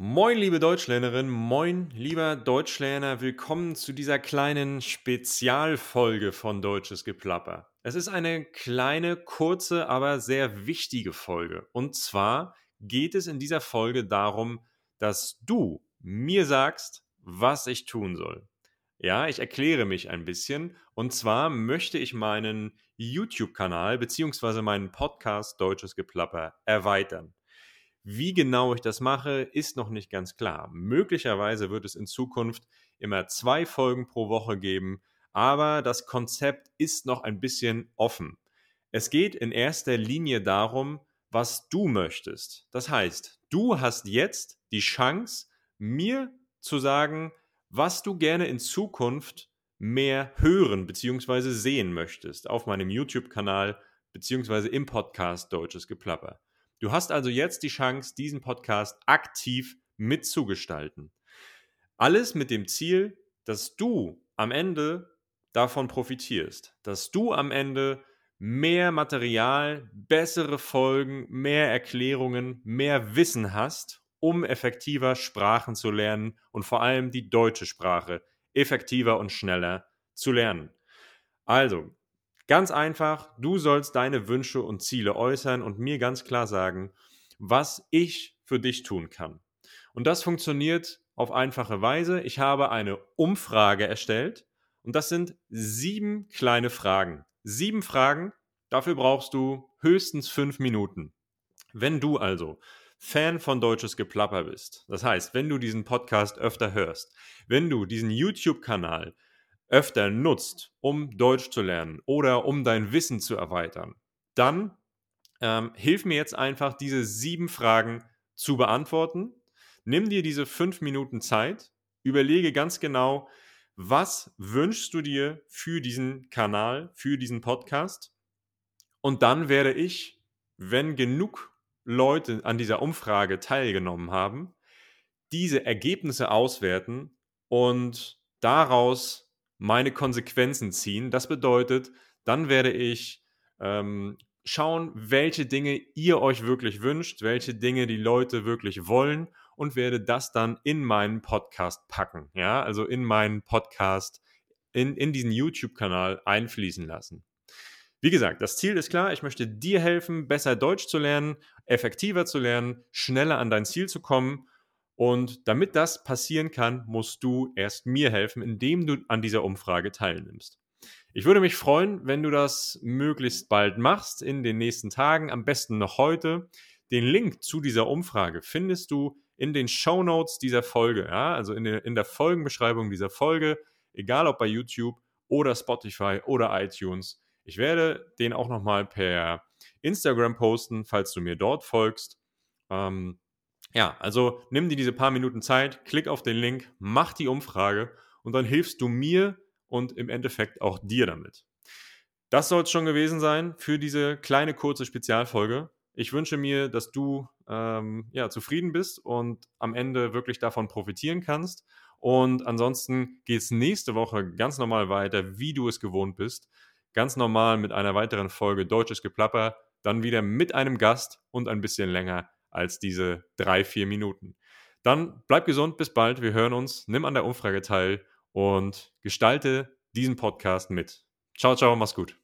Moin, liebe Deutschlernerin, moin, lieber Deutschlerner, willkommen zu dieser kleinen Spezialfolge von Deutsches Geplapper. Es ist eine kleine, kurze, aber sehr wichtige Folge. Und zwar geht es in dieser Folge darum, dass du mir sagst, was ich tun soll. Ja, ich erkläre mich ein bisschen. Und zwar möchte ich meinen YouTube-Kanal bzw. meinen Podcast Deutsches Geplapper erweitern. Wie genau ich das mache, ist noch nicht ganz klar. Möglicherweise wird es in Zukunft immer zwei Folgen pro Woche geben, aber das Konzept ist noch ein bisschen offen. Es geht in erster Linie darum, was du möchtest. Das heißt, du hast jetzt die Chance, mir zu sagen, was du gerne in Zukunft mehr hören bzw. sehen möchtest auf meinem YouTube-Kanal bzw. im Podcast Deutsches Geplapper. Du hast also jetzt die Chance, diesen Podcast aktiv mitzugestalten. Alles mit dem Ziel, dass du am Ende davon profitierst, dass du am Ende mehr Material, bessere Folgen, mehr Erklärungen, mehr Wissen hast, um effektiver Sprachen zu lernen und vor allem die deutsche Sprache effektiver und schneller zu lernen. Also, Ganz einfach, du sollst deine Wünsche und Ziele äußern und mir ganz klar sagen, was ich für dich tun kann. Und das funktioniert auf einfache Weise. Ich habe eine Umfrage erstellt und das sind sieben kleine Fragen. Sieben Fragen, dafür brauchst du höchstens fünf Minuten. Wenn du also Fan von deutsches Geplapper bist, das heißt, wenn du diesen Podcast öfter hörst, wenn du diesen YouTube-Kanal öfter nutzt, um Deutsch zu lernen oder um dein Wissen zu erweitern, dann ähm, hilf mir jetzt einfach, diese sieben Fragen zu beantworten. Nimm dir diese fünf Minuten Zeit, überlege ganz genau, was wünschst du dir für diesen Kanal, für diesen Podcast? Und dann werde ich, wenn genug Leute an dieser Umfrage teilgenommen haben, diese Ergebnisse auswerten und daraus meine Konsequenzen ziehen. Das bedeutet, dann werde ich ähm, schauen, welche Dinge ihr euch wirklich wünscht, welche Dinge die Leute wirklich wollen und werde das dann in meinen Podcast packen. Ja, also in meinen Podcast, in, in diesen YouTube-Kanal einfließen lassen. Wie gesagt, das Ziel ist klar, ich möchte dir helfen, besser Deutsch zu lernen, effektiver zu lernen, schneller an dein Ziel zu kommen und damit das passieren kann, musst du erst mir helfen, indem du an dieser Umfrage teilnimmst. Ich würde mich freuen, wenn du das möglichst bald machst, in den nächsten Tagen, am besten noch heute. Den Link zu dieser Umfrage findest du in den Show Notes dieser Folge, ja? also in der, in der Folgenbeschreibung dieser Folge, egal ob bei YouTube oder Spotify oder iTunes. Ich werde den auch nochmal per Instagram posten, falls du mir dort folgst. Ähm, ja, also nimm dir diese paar Minuten Zeit, klick auf den Link, mach die Umfrage und dann hilfst du mir und im Endeffekt auch dir damit. Das soll es schon gewesen sein für diese kleine kurze Spezialfolge. Ich wünsche mir, dass du ähm, ja, zufrieden bist und am Ende wirklich davon profitieren kannst. Und ansonsten geht es nächste Woche ganz normal weiter, wie du es gewohnt bist. Ganz normal mit einer weiteren Folge Deutsches Geplapper, dann wieder mit einem Gast und ein bisschen länger als diese drei, vier Minuten. Dann bleib gesund, bis bald, wir hören uns, nimm an der Umfrage teil und gestalte diesen Podcast mit. Ciao, ciao, mach's gut.